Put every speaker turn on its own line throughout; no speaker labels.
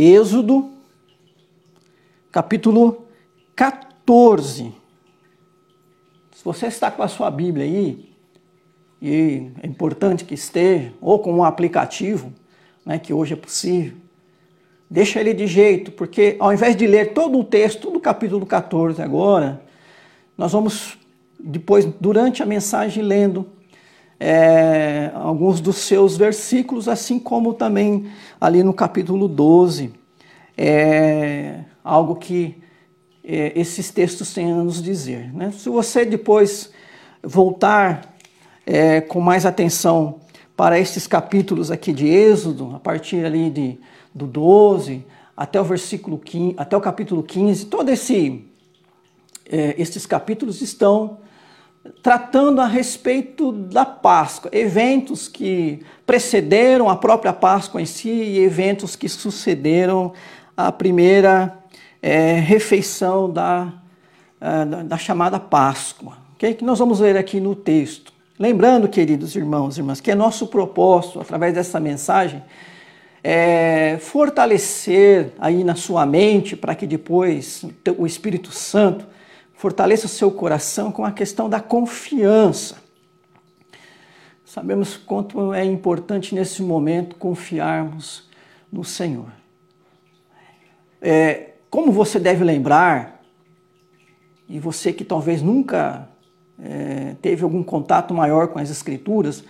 Êxodo, capítulo 14. Se você está com a sua Bíblia aí, e é importante que esteja, ou com um aplicativo, né, que hoje é possível, deixa ele de jeito, porque ao invés de ler todo o texto do capítulo 14 agora, nós vamos depois, durante a mensagem, lendo é, alguns dos seus versículos, assim como também ali no capítulo 12, é, algo que é, esses textos têm a nos dizer. Né? Se você depois voltar é, com mais atenção para esses capítulos aqui de Êxodo, a partir ali de, do 12 até o versículo 15, até o capítulo 15, todos esse, é, esses capítulos estão tratando a respeito da Páscoa, eventos que precederam a própria Páscoa em si e eventos que sucederam a primeira é, refeição da, da, da, chamada Páscoa, okay? que nós vamos ver aqui no texto. Lembrando, queridos irmãos e irmãs, que é nosso propósito, através dessa mensagem, é fortalecer aí na sua mente, para que depois o Espírito Santo fortaleça o seu coração com a questão da confiança. Sabemos quanto é importante nesse momento confiarmos no Senhor. É, como você deve lembrar, e você que talvez nunca é, teve algum contato maior com as Escrituras,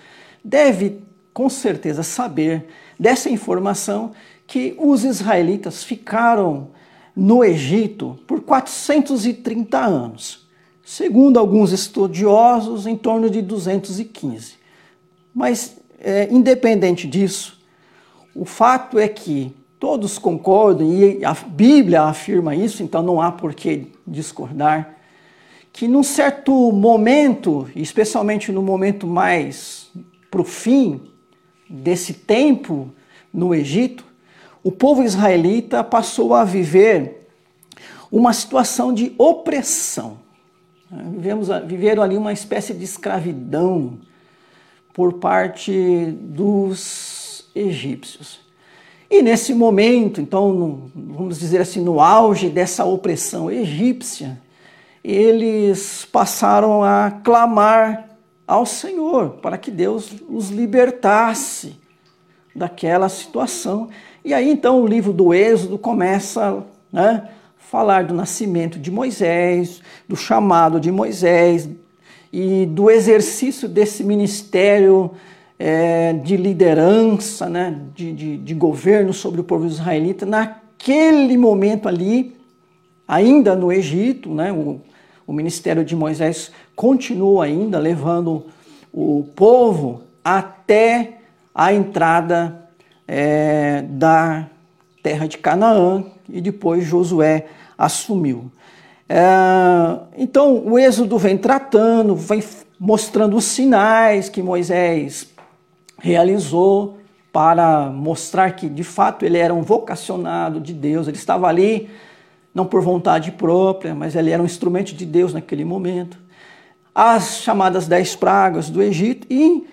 deve com certeza saber dessa informação que os israelitas ficaram no Egito por 430 anos, segundo alguns estudiosos, em torno de 215. Mas, é, independente disso, o fato é que todos concordam, e a Bíblia afirma isso, então não há por que discordar, que num certo momento, especialmente no momento mais para o fim desse tempo no Egito, o povo israelita passou a viver uma situação de opressão. Vivemos, viveram ali uma espécie de escravidão por parte dos egípcios. E nesse momento, então, vamos dizer assim, no auge dessa opressão egípcia, eles passaram a clamar ao Senhor para que Deus os libertasse daquela situação. E aí então o livro do Êxodo começa né, falar do nascimento de Moisés, do chamado de Moisés e do exercício desse ministério é, de liderança, né, de, de, de governo sobre o povo israelita, naquele momento ali, ainda no Egito, né, o, o ministério de Moisés continua ainda levando o povo até a entrada é, da terra de Canaã e depois Josué assumiu. É, então o Êxodo vem tratando, vem mostrando os sinais que Moisés realizou para mostrar que de fato ele era um vocacionado de Deus, ele estava ali não por vontade própria, mas ele era um instrumento de Deus naquele momento. As chamadas dez pragas do Egito e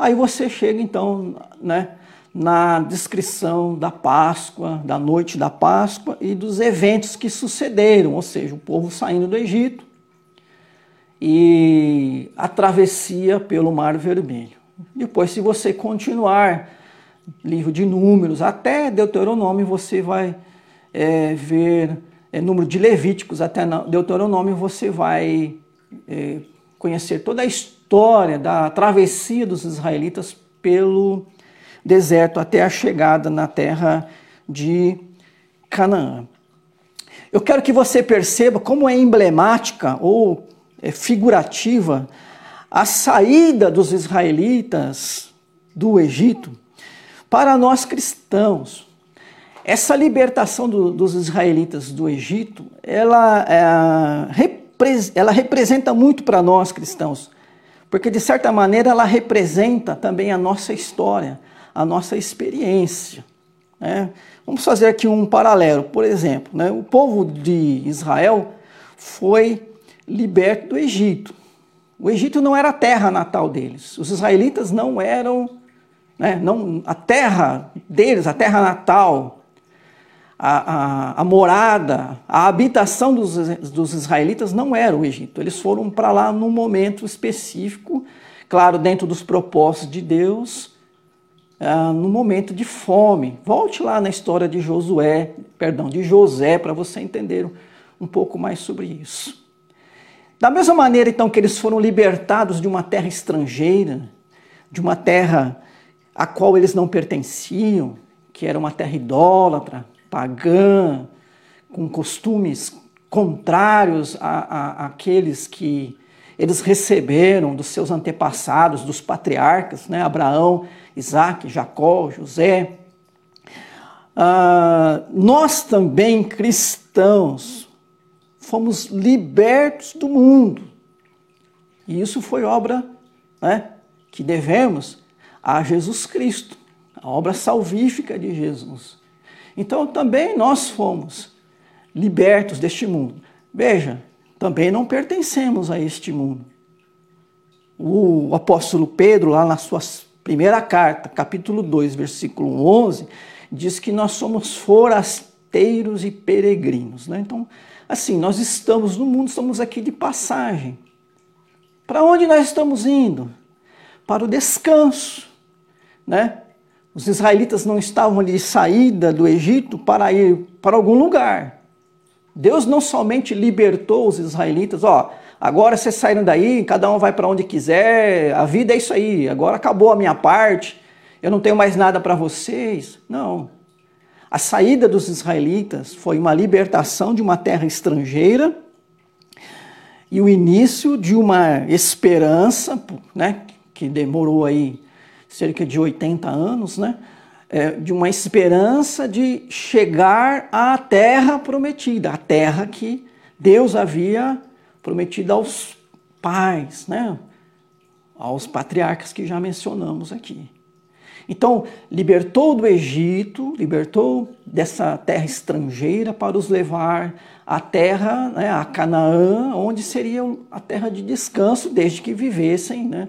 Aí você chega então né, na descrição da Páscoa, da noite da Páscoa e dos eventos que sucederam, ou seja, o povo saindo do Egito e a travessia pelo Mar Vermelho. Depois, se você continuar livro de Números até Deuteronômio, você vai é, ver é, número de Levíticos até Deuteronômio, você vai é, conhecer toda a história da travessia dos israelitas pelo deserto até a chegada na terra de Canaã. Eu quero que você perceba como é emblemática ou é figurativa a saída dos israelitas do Egito para nós cristãos. Essa libertação do, dos israelitas do Egito, ela, é, ela representa muito para nós cristãos porque de certa maneira ela representa também a nossa história, a nossa experiência. Né? Vamos fazer aqui um paralelo. Por exemplo, né? o povo de Israel foi liberto do Egito. O Egito não era a terra natal deles. Os israelitas não eram, né? não, a terra deles, a terra natal, a, a, a morada, a habitação dos, dos israelitas não era o Egito. Eles foram para lá num momento específico, claro, dentro dos propósitos de Deus, ah, no momento de fome. Volte lá na história de Josué, perdão, de José, para você entender um pouco mais sobre isso. Da mesma maneira, então, que eles foram libertados de uma terra estrangeira, de uma terra a qual eles não pertenciam, que era uma terra idólatra, pagã, com costumes contrários a, a, àqueles que eles receberam dos seus antepassados, dos patriarcas, né? Abraão, Isaac, Jacó, José. Ah, nós também, cristãos, fomos libertos do mundo. E isso foi obra né, que devemos a Jesus Cristo, a obra salvífica de Jesus. Então também nós fomos libertos deste mundo. Veja, também não pertencemos a este mundo. O apóstolo Pedro, lá na sua primeira carta, capítulo 2, versículo 11, diz que nós somos forasteiros e peregrinos. Né? Então, assim, nós estamos no mundo, estamos aqui de passagem. Para onde nós estamos indo? Para o descanso. Né? Os israelitas não estavam de saída do Egito para ir para algum lugar. Deus não somente libertou os israelitas, ó, agora vocês saíram daí, cada um vai para onde quiser, a vida é isso aí, agora acabou a minha parte, eu não tenho mais nada para vocês. Não. A saída dos israelitas foi uma libertação de uma terra estrangeira e o início de uma esperança, né, que demorou aí cerca de 80 anos, né? É, de uma esperança de chegar à terra prometida, a terra que Deus havia prometido aos pais, né? aos patriarcas que já mencionamos aqui. Então, libertou do Egito, libertou dessa terra estrangeira para os levar à terra, né, a Canaã, onde seria a terra de descanso, desde que vivessem né,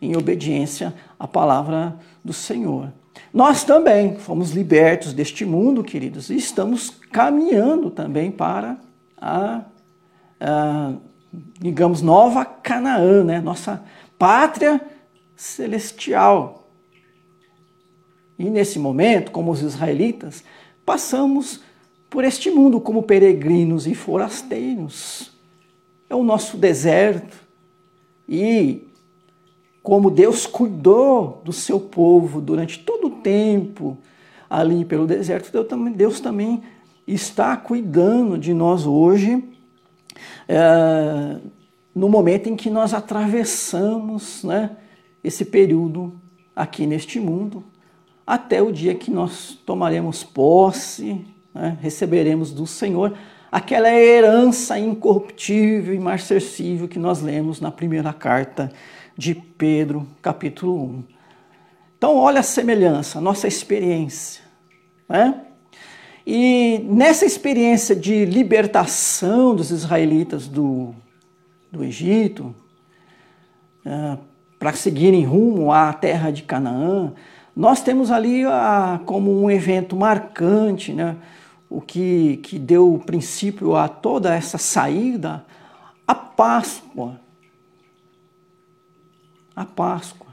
em obediência à palavra do Senhor. Nós também fomos libertos deste mundo, queridos, e estamos caminhando também para a, a digamos, nova Canaã, né? nossa pátria celestial. E nesse momento, como os israelitas, passamos por este mundo como peregrinos e forasteiros. É o nosso deserto. E como Deus cuidou do seu povo durante todo o tempo ali pelo deserto, Deus também está cuidando de nós hoje, é, no momento em que nós atravessamos né, esse período aqui neste mundo, até o dia que nós tomaremos posse, né, receberemos do Senhor aquela herança incorruptível e marcessível que nós lemos na primeira carta de Pedro, capítulo 1. Então, olha a semelhança, a nossa experiência. Né? E nessa experiência de libertação dos israelitas do, do Egito, uh, para seguirem rumo à terra de Canaã, nós temos ali uh, como um evento marcante, né? o que, que deu princípio a toda essa saída, a Páscoa a Páscoa.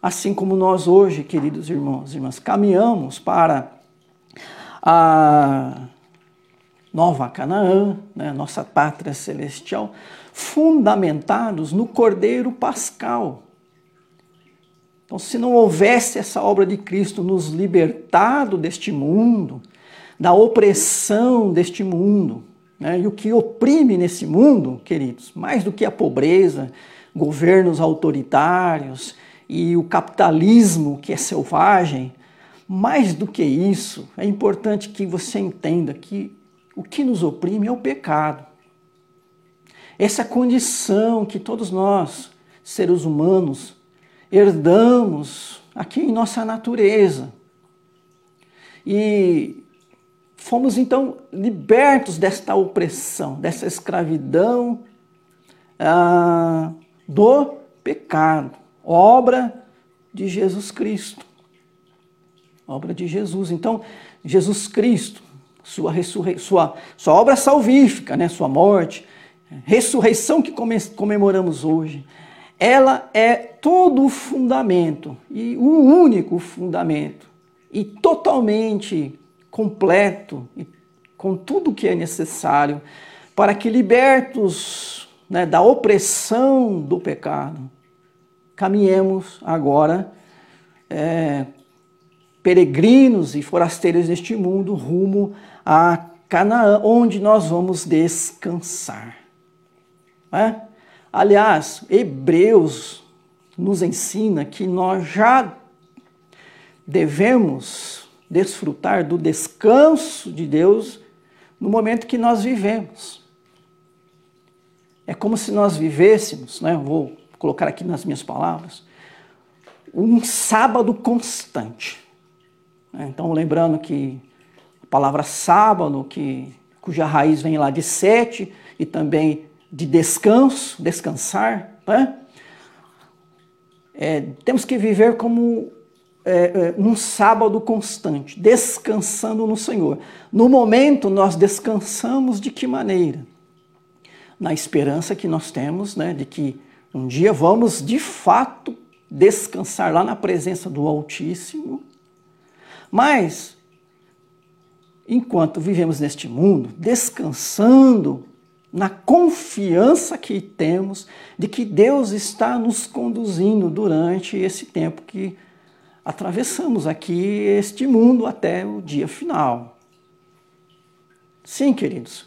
Assim como nós hoje, queridos irmãos e irmãs, caminhamos para a Nova Canaã, né, nossa pátria celestial, fundamentados no Cordeiro Pascal. Então, se não houvesse essa obra de Cristo nos libertado deste mundo, da opressão deste mundo, né, e o que oprime nesse mundo, queridos, mais do que a pobreza, governos autoritários e o capitalismo que é selvagem, mais do que isso, é importante que você entenda que o que nos oprime é o pecado. Essa condição que todos nós, seres humanos, herdamos aqui em nossa natureza. E fomos então libertos desta opressão, dessa escravidão. Ah, do pecado. Obra de Jesus Cristo. Obra de Jesus. Então, Jesus Cristo, sua, sua, sua obra salvífica, né? sua morte, ressurreição que comemoramos hoje, ela é todo o fundamento e o único fundamento e totalmente completo e com tudo que é necessário para que libertos né, da opressão do pecado, caminhemos agora é, peregrinos e forasteiros deste mundo rumo a Canaã, onde nós vamos descansar. É? Aliás, Hebreus nos ensina que nós já devemos desfrutar do descanso de Deus no momento que nós vivemos. É como se nós vivêssemos, né, vou colocar aqui nas minhas palavras, um sábado constante. Então, lembrando que a palavra sábado, que, cuja raiz vem lá de sete, e também de descanso, descansar, né? É, temos que viver como é, é, um sábado constante, descansando no Senhor. No momento, nós descansamos de que maneira? Na esperança que nós temos né, de que um dia vamos de fato descansar lá na presença do Altíssimo. Mas, enquanto vivemos neste mundo, descansando na confiança que temos de que Deus está nos conduzindo durante esse tempo que atravessamos aqui este mundo até o dia final. Sim, queridos,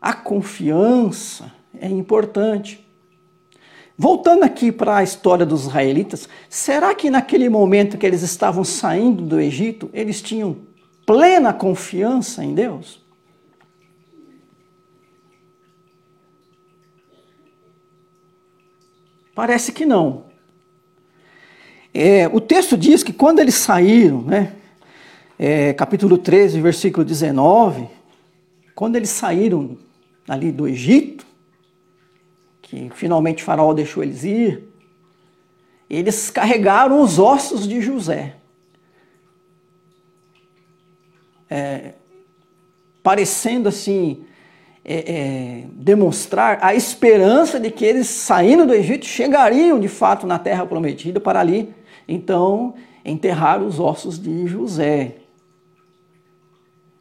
a confiança é importante. Voltando aqui para a história dos israelitas, será que naquele momento que eles estavam saindo do Egito, eles tinham plena confiança em Deus? Parece que não. É, o texto diz que quando eles saíram, né, é, capítulo 13, versículo 19, quando eles saíram ali do Egito, que finalmente Faraó deixou eles ir, eles carregaram os ossos de José. É, parecendo assim é, é, demonstrar a esperança de que eles, saindo do Egito, chegariam de fato na terra prometida para ali, então, enterrar os ossos de José.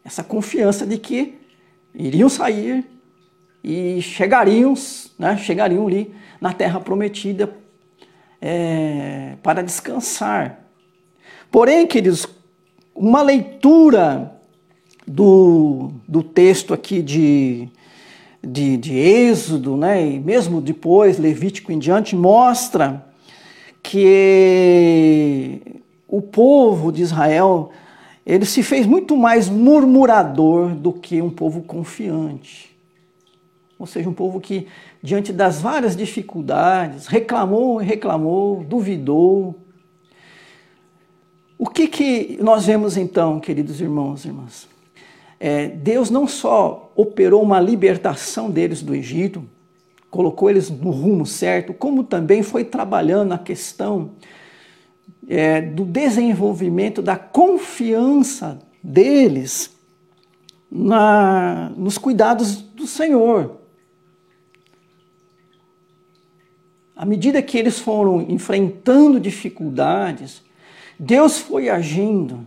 Essa confiança de que iriam sair e chegariam, né, chegariam ali na terra prometida é, para descansar. Porém, queridos, uma leitura do, do texto aqui de, de, de Êxodo, né, e mesmo depois, Levítico em diante, mostra que o povo de Israel ele se fez muito mais murmurador do que um povo confiante. Ou seja, um povo que, diante das várias dificuldades, reclamou e reclamou, duvidou. O que, que nós vemos então, queridos irmãos e irmãs? é, Deus não só operou uma libertação deles do Egito, colocou eles no rumo certo, como também foi trabalhando a questão é, do desenvolvimento da confiança deles na, nos cuidados do Senhor. À medida que eles foram enfrentando dificuldades, Deus foi agindo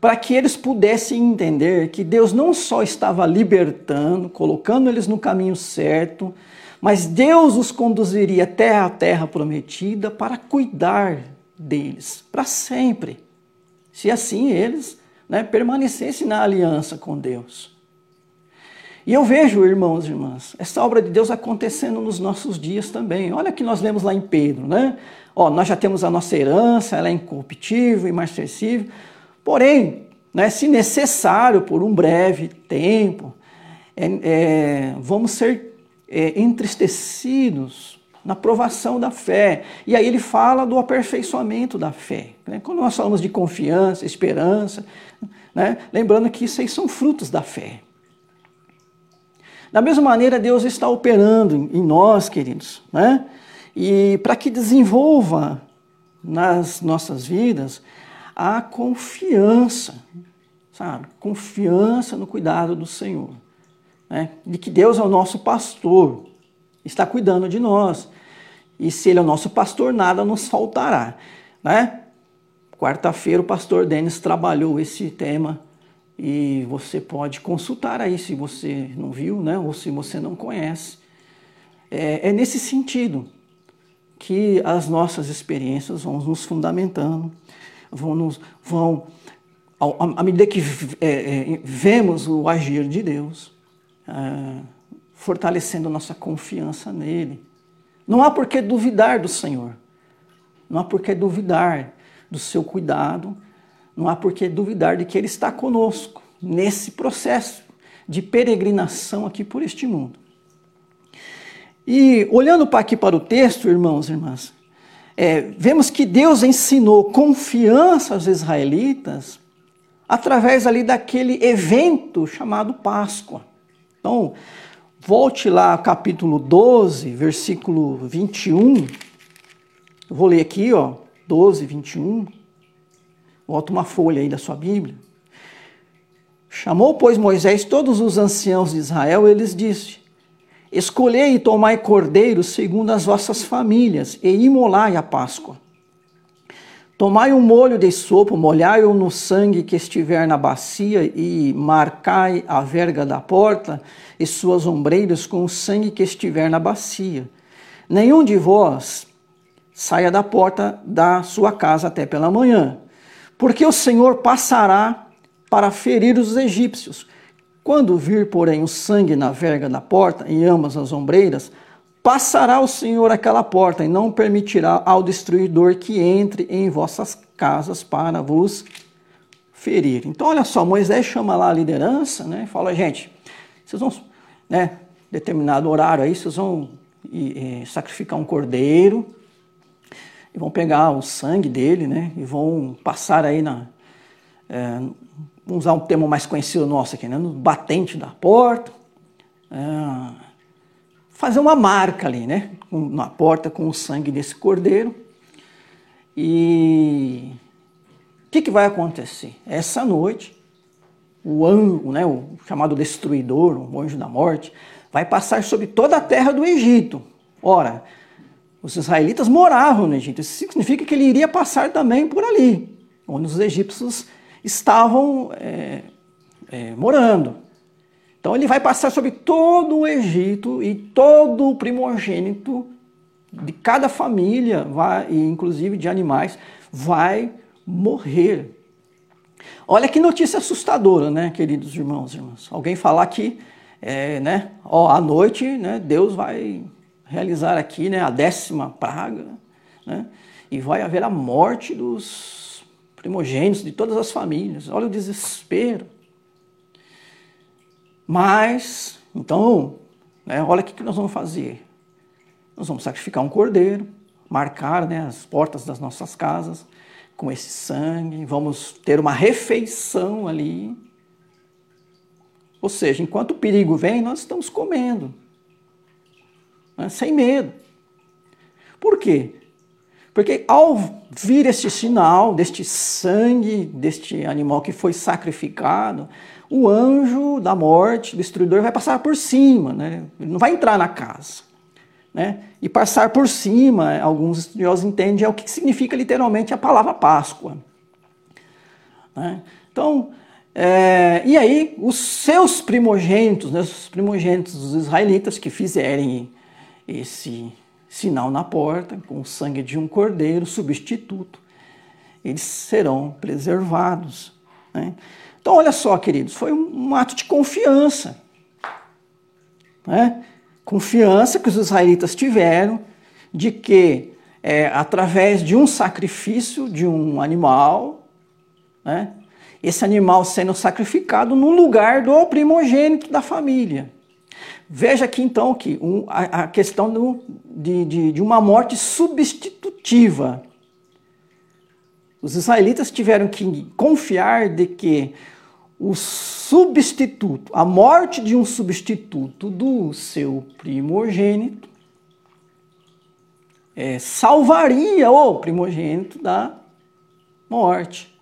para que eles pudessem entender que Deus não só estava libertando, colocando eles no caminho certo, mas Deus os conduziria até a terra prometida para cuidar deles para sempre, se assim eles né, permanecessem na aliança com Deus. E eu vejo, irmãos e irmãs, essa obra de Deus acontecendo nos nossos dias também. Olha que nós lemos lá em Pedro, né? Ó, nós já temos a nossa herança, ela é incorruptível, imarcessível. Porém, né, se necessário, por um breve tempo, é, é, vamos ser é, entristecidos na provação da fé. E aí ele fala do aperfeiçoamento da fé. Né? Quando nós falamos de confiança, esperança, né? lembrando que isso aí são frutos da fé. Da mesma maneira, Deus está operando em nós, queridos, né? e para que desenvolva nas nossas vidas a confiança. sabe? Confiança no cuidado do Senhor. Né? De que Deus é o nosso pastor, está cuidando de nós. E se Ele é o nosso pastor, nada nos faltará. Né? Quarta-feira o pastor Denis trabalhou esse tema e você pode consultar aí se você não viu, né? ou se você não conhece. É, é nesse sentido que as nossas experiências vão nos fundamentando, vão, nos, vão à medida que é, é, vemos o agir de Deus, é, fortalecendo nossa confiança nele. Não há por que duvidar do Senhor, não há por que duvidar do seu cuidado, não há por que duvidar de que Ele está conosco nesse processo de peregrinação aqui por este mundo. E olhando aqui para o texto, irmãos e irmãs, é, vemos que Deus ensinou confiança aos israelitas através ali daquele evento chamado Páscoa. Então, volte lá ao capítulo 12, versículo 21. Eu vou ler aqui, ó, 12, 21. Volta uma folha aí da sua Bíblia. Chamou, pois, Moisés todos os anciãos de Israel, e eles disse: Escolhei e tomai cordeiros segundo as vossas famílias, e imolai a Páscoa. Tomai um molho de sopo, molhai-o no sangue que estiver na bacia, e marcai a verga da porta e suas ombreiras com o sangue que estiver na bacia. Nenhum de vós saia da porta da sua casa até pela manhã, porque o Senhor passará para ferir os egípcios. Quando vir, porém, o sangue na verga da porta, em ambas as ombreiras, passará o Senhor aquela porta e não permitirá ao destruidor que entre em vossas casas para vos ferir. Então, olha só, Moisés chama lá a liderança, né? Fala, gente, vocês vão, né? Determinado horário aí, vocês vão e, e, sacrificar um cordeiro e vão pegar o sangue dele, né? E vão passar aí na, é, vamos usar um termo mais conhecido nosso aqui, né? No batente da porta. É, fazer uma marca ali, né? Na porta com o sangue desse cordeiro. E o que, que vai acontecer? Essa noite, o anjo, né, o chamado destruidor, o anjo da morte, vai passar sobre toda a terra do Egito. Ora, os israelitas moravam no Egito. Isso significa que ele iria passar também por ali, onde os egípcios estavam é, é, morando. Então ele vai passar sobre todo o Egito e todo o primogênito de cada família, vai, e inclusive de animais, vai morrer. Olha que notícia assustadora, né, queridos irmãos e irmãs. Alguém falar que, é, né, ó, à noite, né, Deus vai realizar aqui, né, a décima praga, né, e vai haver a morte dos primogênitos de todas as famílias. Olha o desespero. Mas, então, né, olha o que nós vamos fazer. Nós vamos sacrificar um cordeiro, marcar né, as portas das nossas casas com esse sangue, vamos ter uma refeição ali. Ou seja, enquanto o perigo vem, nós estamos comendo, né, sem medo. Por quê? Porque ao vir este sinal deste sangue, deste animal que foi sacrificado, o anjo da morte, destruidor, vai passar por cima, né? ele não vai entrar na casa. Né? E passar por cima, alguns estudiosos entendem, é o que significa literalmente a palavra Páscoa. Né? Então, é, e aí, os seus primogênitos, né, os primogênitos dos israelitas que fizerem esse sinal na porta, com o sangue de um cordeiro substituto, eles serão preservados. Né? Então, olha só, queridos, foi um, ato de confiança. Né? Confiança que os israelitas tiveram de que, é, através de um sacrifício de um animal, né? esse animal sendo sacrificado no lugar do primogênito da família. Veja aqui então que um, a, a, questão do, de, de, de uma morte substitutiva. Os israelitas tiveram que confiar de que o substituto, a morte de um substituto do seu primogênito, é, salvaria o primogênito da morte.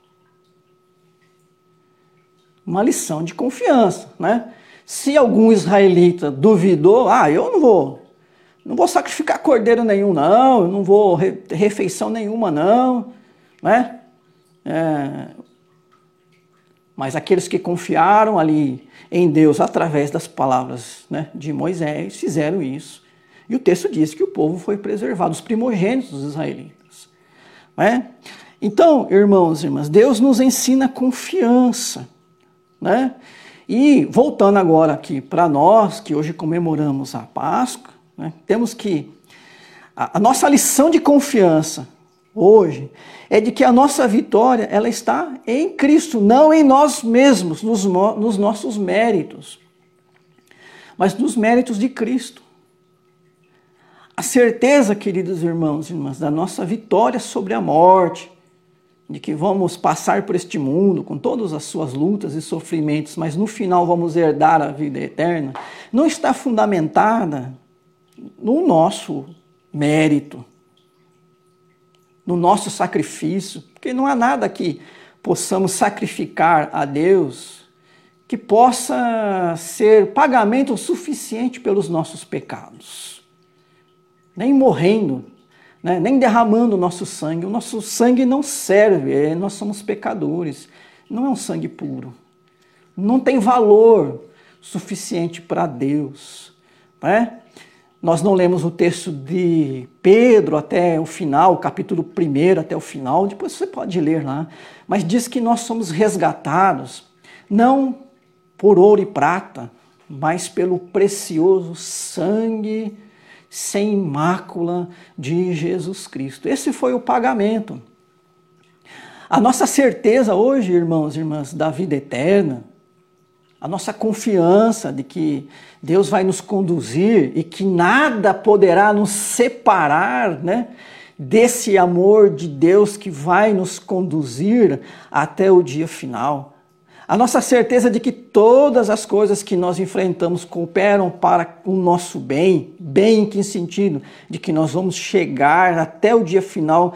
uma lição de confiança, né? Se algum israelita duvidou, ah, eu não vou, não vou sacrificar cordeiro nenhum, não, não vou ter refeição nenhuma, não, né? É, mas aqueles que confiaram ali em Deus através das palavras né, de Moisés fizeram isso. E o texto diz que o povo foi preservado, os primogênitos dos israelitas. Né? Então, irmãos e irmãs, Deus nos ensina confiança. Né? E voltando agora aqui para nós, que hoje comemoramos a Páscoa, né, temos que. A, a nossa lição de confiança hoje é de que a nossa vitória ela está em Cristo, não em nós mesmos, nos, nos nossos méritos, mas nos méritos de Cristo. A certeza, queridos irmãos e irmãs, da nossa vitória sobre a morte, de que vamos passar por este mundo com todas as suas lutas e sofrimentos, mas no final vamos herdar a vida eterna, não está fundamentada no nosso mérito, no nosso sacrifício, porque não há nada que possamos sacrificar a Deus que possa ser pagamento suficiente pelos nossos pecados. Nem morrendo, né? nem derramando o nosso sangue. O nosso sangue não serve, é, nós somos pecadores. Não é um sangue puro. Não tem valor suficiente para Deus. Né? Nós não lemos o texto de Pedro até o final, capítulo 1 até o final, depois você pode ler lá. Mas diz que nós somos resgatados, não por ouro e prata, mas pelo precioso sangue sem mácula de Jesus Cristo. Esse foi o pagamento. A nossa certeza hoje, irmãos e irmãs, da vida eterna, a nossa confiança de que Deus vai nos conduzir e que nada poderá nos separar, né? Desse amor de Deus que vai nos conduzir até o dia final. A nossa certeza de que todas as coisas que nós enfrentamos cooperam para o nosso bem, bem em que sentido? De que nós vamos chegar até o dia final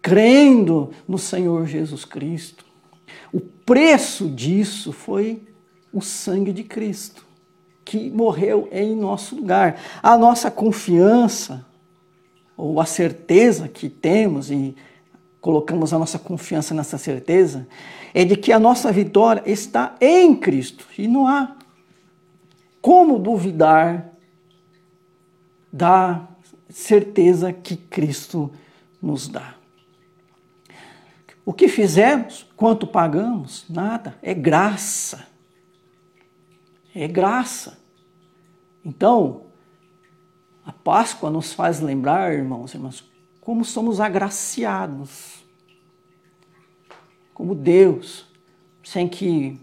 crendo no Senhor Jesus Cristo. O preço disso foi o sangue de Cristo, que morreu em nosso lugar. A nossa confiança, ou a certeza que temos, e colocamos a nossa confiança nessa certeza, é de que a nossa vitória está em Cristo. E não há como duvidar da certeza que Cristo nos dá. O que fizemos, quanto pagamos, nada, é graça é graça. Então, a Páscoa nos faz lembrar, irmãos e irmãs, como somos agraciados. Como Deus, sem que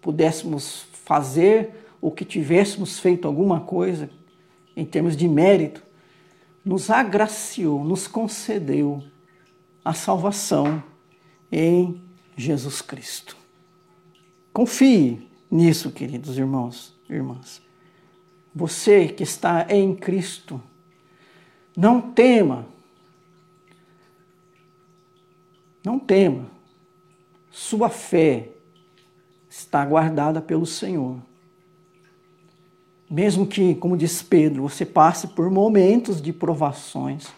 pudéssemos fazer ou que tivéssemos feito alguma coisa em termos de mérito, nos agraciou, nos concedeu a salvação em Jesus Cristo. Confie nisso, queridos irmãos e irmãs. Você que está em Cristo, não tema. Não tema. Sua fé está guardada pelo Senhor. Mesmo que, como diz Pedro, você passe por momentos de provações,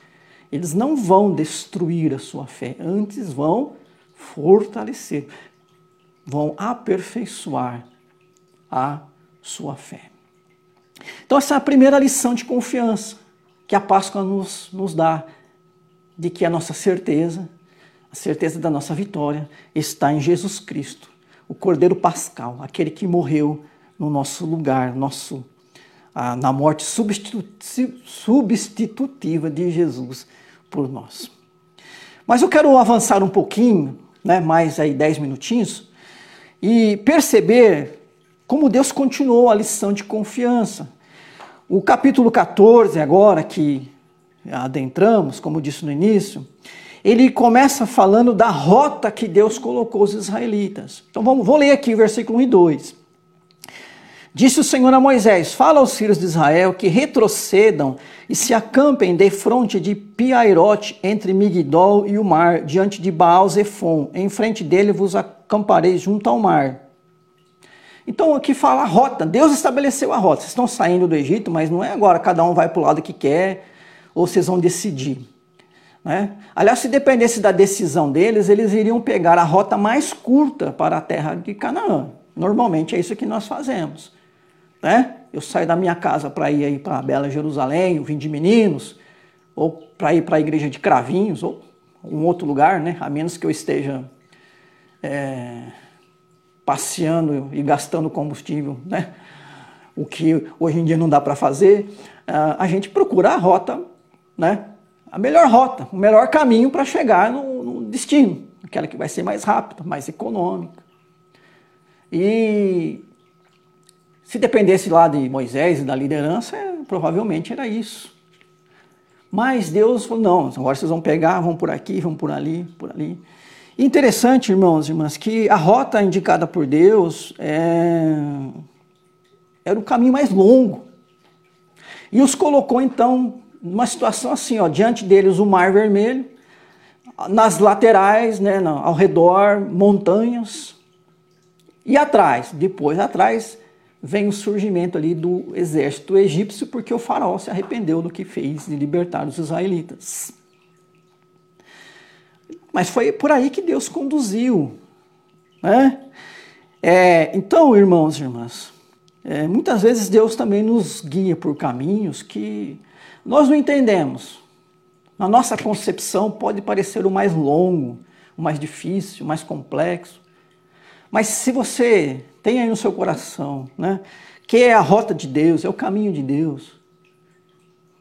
eles não vão destruir a sua fé, antes vão fortalecer, vão aperfeiçoar a sua fé. Então, essa é a primeira lição de confiança que a Páscoa nos, nos dá, de que a nossa certeza, a certeza da nossa vitória, está em Jesus Cristo, o Cordeiro Pascal, aquele que morreu no nosso lugar, nosso, ah, na morte substitutiva de Jesus por nós. Mas eu quero avançar um pouquinho, né, mais aí dez minutinhos, e perceber como Deus continuou a lição de confiança. O capítulo 14, agora que adentramos, como disse no início, ele começa falando da rota que Deus colocou os israelitas. Então vamos, vou ler aqui o versículo 1 e 2. Disse o Senhor a Moisés: Fala aos filhos de Israel que retrocedam e se acampem de fronte de Piairote, entre Migdol e o mar, diante de Baal Zephon. Em frente dele vos acampareis junto ao mar. Então aqui fala a rota, Deus estabeleceu a rota. Vocês estão saindo do Egito, mas não é agora cada um vai para o lado que quer, ou vocês vão decidir. Né? Aliás, se dependesse da decisão deles, eles iriam pegar a rota mais curta para a terra de Canaã. Normalmente é isso que nós fazemos. Né? Eu saio da minha casa para ir aí para a Bela Jerusalém, o Vim de Meninos, ou para ir para a igreja de Cravinhos, ou um outro lugar, né? a menos que eu esteja é, passeando e gastando combustível, né? o que hoje em dia não dá para fazer, a gente procura a rota né? A melhor rota, o melhor caminho para chegar no, no, destino, aquela que vai ser mais rápida, mais econômica. E se dependesse lá de Moisés e da liderança, é, provavelmente era isso. Mas Deus falou: não, agora vocês vão pegar, vão por aqui, vão por ali, por ali. Interessante, irmãos e irmãs, que a rota indicada por Deus é... era o caminho mais longo. E os colocou então numa situação assim, ó, diante deles o Mar Vermelho, nas laterais, né, ao redor, montanhas, e atrás, depois atrás, vem o surgimento ali do exército egípcio, porque o faraó se arrependeu do que fez de libertar os israelitas. Mas foi por aí que Deus conduziu. Né? É, então, irmãos e irmãs, é, muitas vezes Deus também nos guia por caminhos que nós não entendemos. Na nossa concepção pode parecer o mais longo, o mais difícil, o mais complexo. Mas se você tem aí no seu coração, né, que é a rota de Deus, é o caminho de Deus,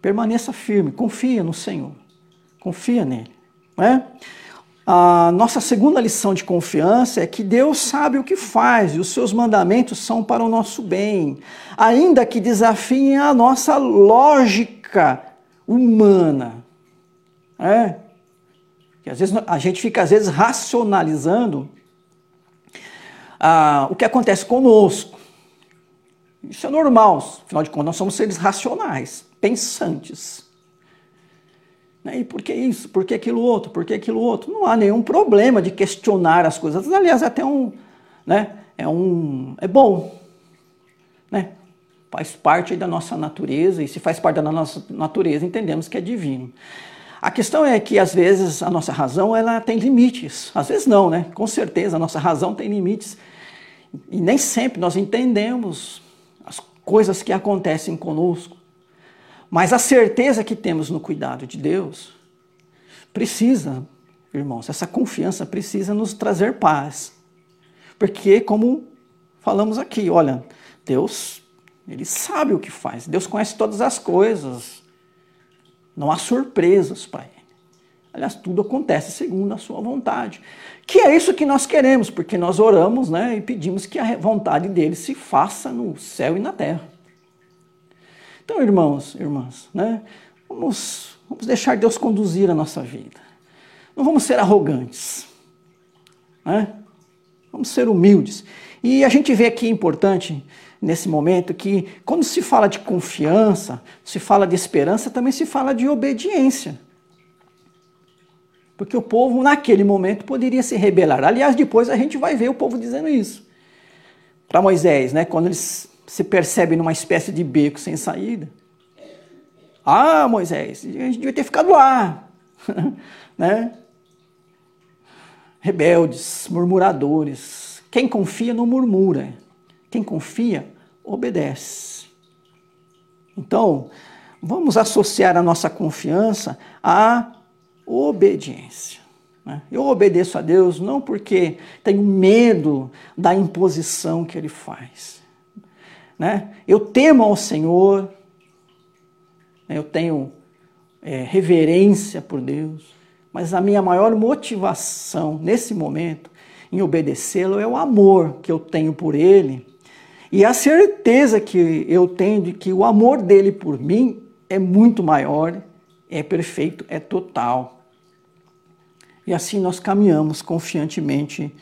permaneça firme, confia no Senhor, confia nele. Né? A nossa segunda lição de confiança é que Deus sabe o que faz e os seus mandamentos são para o nosso bem, ainda que desafiem a nossa lógica humana. É? Que às vezes a gente fica às vezes racionalizando ah, o que acontece conosco. Isso é normal, afinal de contas, nós somos seres racionais, pensantes. Né? E por que isso? Por que aquilo outro? Por que aquilo outro? Não há nenhum problema de questionar as coisas. Aliás, é até um. Né? É, um, é bom. Né? Faz parte da nossa natureza, e se faz parte da nossa natureza, entendemos que é divino. A questão é que, às vezes, a nossa razão ela tem limites. Às vezes não, né? Com certeza, a nossa razão tem limites. E nem sempre nós entendemos as coisas que acontecem conosco. Mas a certeza que temos no cuidado de Deus precisa, irmãos, essa confiança precisa nos trazer paz. Porque, como falamos aqui, olha, Deus, Ele sabe o que faz, Deus conhece todas as coisas. Não há surpresas para Ele. Aliás, tudo acontece segundo a Sua vontade. Que é isso que nós queremos, porque nós oramos né, e pedimos que a vontade dele se faça no céu e na terra. Então, irmãos, irmãs, né, vamos, vamos deixar Deus conduzir a nossa vida. Não vamos ser arrogantes. Né? Vamos ser humildes. E a gente vê aqui importante nesse momento que quando se fala de confiança, se fala de esperança, também se fala de obediência. Porque o povo, naquele momento, poderia se rebelar. Aliás, depois a gente vai ver o povo dizendo isso. Para Moisés, né, quando eles se percebe numa espécie de beco sem saída. Ah, Moisés, a gente devia ter ficado lá. né? Rebeldes, murmuradores. Quem confia não murmura. Quem confia, obedece. Então, vamos associar a nossa confiança à obediência. Né? Eu obedeço a Deus não porque tenho medo da imposição que Ele faz né? Eu temo ao Senhor, né? eu tenho é, reverência por Deus, mas a minha maior motivação nesse momento em obedecê-lo é o amor que eu tenho por Ele e a certeza que eu tenho de que o amor dele por mim é muito maior, é perfeito, é total. E assim nós caminhamos confiantemente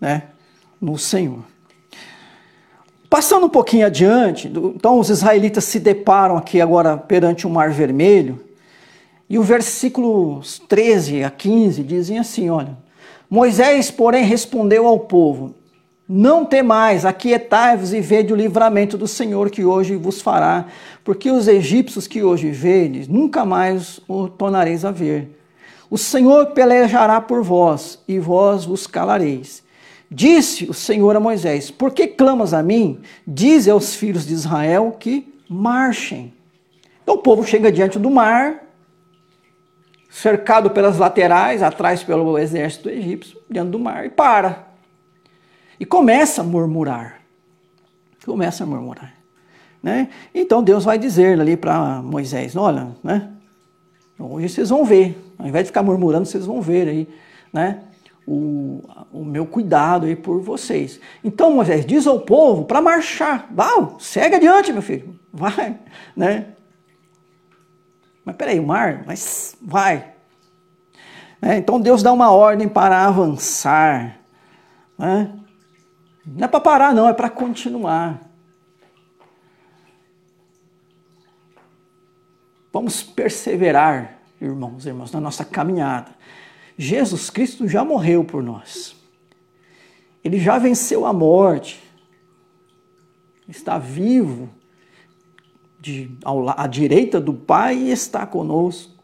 né, no Senhor. Passando um pouquinho adiante, então os israelitas se deparam aqui agora perante o Mar Vermelho, e o versículo 13 a 15 dizem assim: olha, Moisés, porém, respondeu ao povo: Não temais, aquietai-vos e vede o livramento do Senhor que hoje vos fará, porque os egípcios que hoje vedes, nunca mais o tornareis a ver. O Senhor pelejará por vós, e vós vos calareis. Disse o Senhor a Moisés: Por que clamas a mim? Dize aos filhos de Israel que marchem. Então o povo chega diante do mar, cercado pelas laterais, atrás pelo exército egípcio, diante do mar, e para. E começa a murmurar. Começa a murmurar. Né? Então Deus vai dizer ali para Moisés: Olha, né? hoje vocês vão ver, ao invés de ficar murmurando, vocês vão ver aí, né? O, o meu cuidado aí por vocês. Então Moisés diz ao povo para marchar, vá, segue adiante, meu filho, vai, né? Mas peraí, o mar, mas vai. É, então Deus dá uma ordem para avançar. Né? Não é para parar, não, é para continuar. Vamos perseverar, irmãos e irmãs, na nossa caminhada. Jesus Cristo já morreu por nós. Ele já venceu a morte. Está vivo de, ao, à direita do Pai e está conosco.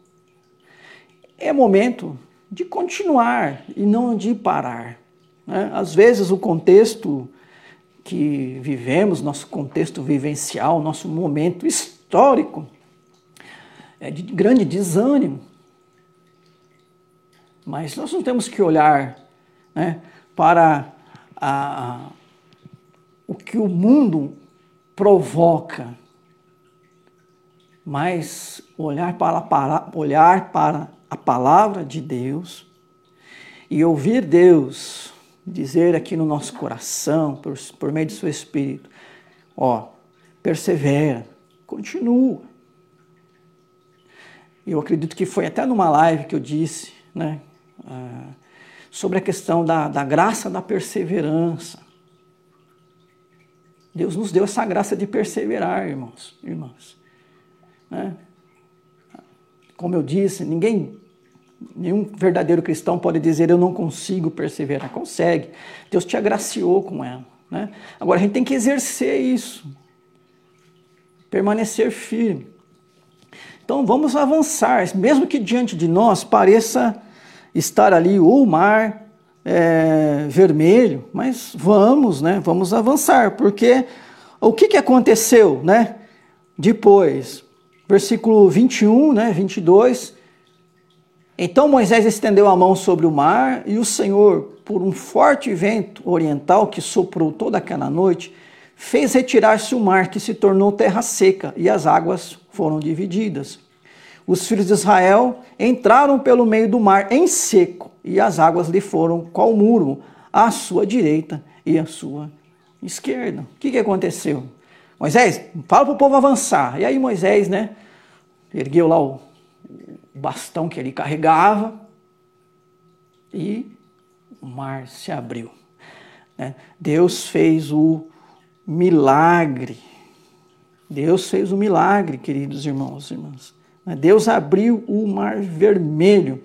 É momento de continuar e não de parar. Né? Às vezes o contexto que vivemos, nosso contexto vivencial, nosso momento histórico, é de grande desânimo. Mas nós não temos que olhar né, para a, o que o mundo provoca, mas olhar para, para, olhar para a palavra de Deus e ouvir Deus dizer aqui no nosso coração, por, por meio do seu Espírito, ó, persevera, continua. Eu acredito que foi até numa live que eu disse, né, uh, sobre a questão da, da graça da perseverança. Deus nos deu essa graça de perseverar, irmãos, irmãs. Né? Como eu disse, ninguém Nenhum verdadeiro cristão pode dizer eu não consigo perseverar. Consegue. Deus te agraciou com ela. Né? Agora a gente tem que exercer isso. Permanecer firme. Então vamos avançar, mesmo que diante de nós pareça estar ali o mar é, vermelho, mas vamos, né? Vamos avançar, porque o que, que aconteceu, né? Depois, versículo 21, né? 22 então Moisés estendeu a mão sobre o mar, e o Senhor, por um forte vento oriental que soprou toda aquela noite, fez retirar-se o mar, que se tornou terra seca, e as águas foram divididas. Os filhos de Israel entraram pelo meio do mar em seco, e as águas lhe foram qual muro, à sua direita e à sua esquerda. O que, que aconteceu? Moisés, fala para o povo avançar. E aí Moisés, né, ergueu lá o, o bastão que ele carregava e o mar se abriu. Né? Deus fez o milagre. Deus fez o milagre, queridos irmãos e irmãs. Né? Deus abriu o mar vermelho.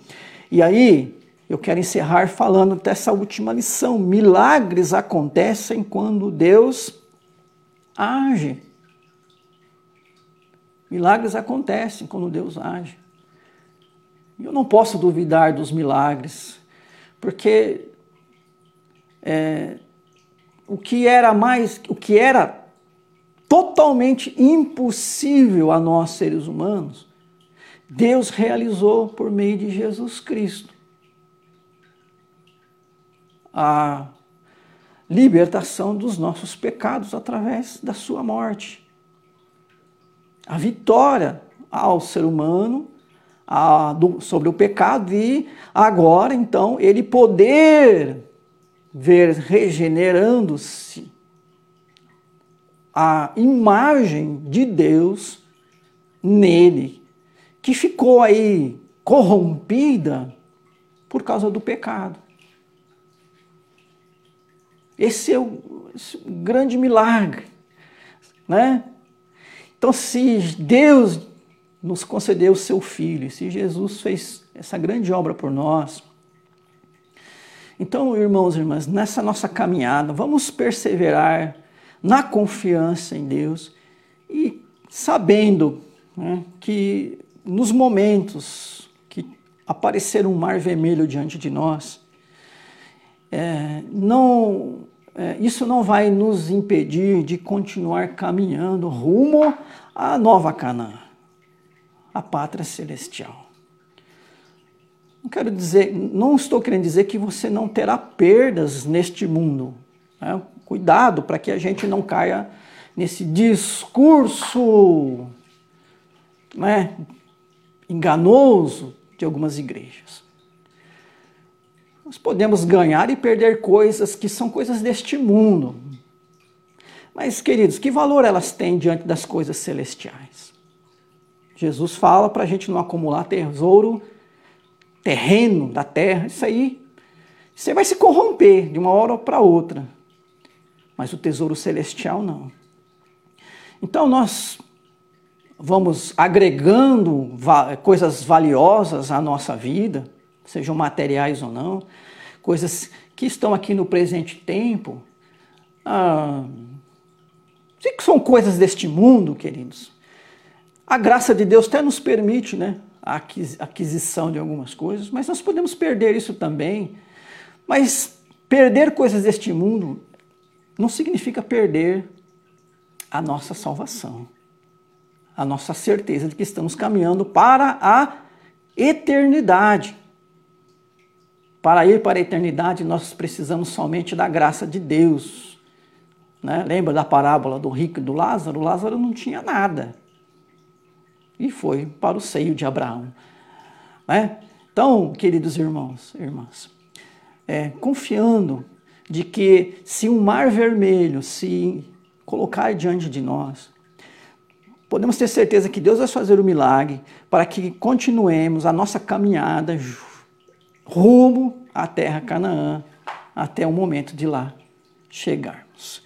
E aí, eu quero encerrar falando dessa última lição. Milagres acontecem quando Deus age. Milagres acontecem quando Deus age. Eu não posso duvidar dos milagres, porque é, o que era mais, o que era totalmente impossível a nós seres humanos, Deus realizou por meio de Jesus Cristo. A libertação dos nossos pecados através da sua morte. A vitória ao ser humano a, do, sobre o pecado e agora então ele poder ver regenerando-se a imagem de Deus nele, que ficou aí corrompida por causa do pecado. Esse é o, esse é o grande milagre, né? Então, se Deus nos concedeu o seu Filho, se Jesus fez essa grande obra por nós, Então, irmãos e irmãs, nessa nossa caminhada, vamos perseverar na confiança em Deus e sabendo né, que nos momentos que aparecer um mar vermelho diante de nós, é, não, é, isso não vai nos impedir de continuar caminhando rumo à nova Canaã, a pátria celestial. Não quero dizer, não estou querendo dizer que você não terá perdas neste mundo. Né? Cuidado para que a gente não caia nesse discurso né, enganoso de algumas igrejas. Nós podemos ganhar e perder coisas que são coisas deste mundo. Mas, queridos, que valor elas têm diante das coisas celestiais? Jesus fala para a gente não acumular tesouro terreno da terra. Isso aí, você vai se corromper de uma hora para outra. Mas o tesouro celestial não. Então nós vamos agregando coisas valiosas à nossa vida, sejam materiais ou não, coisas que estão aqui no presente tempo, ah, que são coisas deste mundo, queridos. A graça de Deus até nos permite, né, a aquisição de algumas coisas, mas nós podemos perder isso também. Mas perder coisas deste mundo não significa perder a nossa salvação a nossa certeza de que estamos caminhando para a eternidade. Para ir para a eternidade, nós precisamos somente da graça de Deus. Né? Lembra da parábola do rico e do Lázaro? O Lázaro não tinha nada. E foi para o seio de Abraão. Né? Então, queridos irmãos e irmãs, é, confiando de que se um mar vermelho se colocar diante de nós, podemos ter certeza que Deus vai fazer o milagre para que continuemos a nossa caminhada rumo à terra Canaã até o momento de lá chegarmos.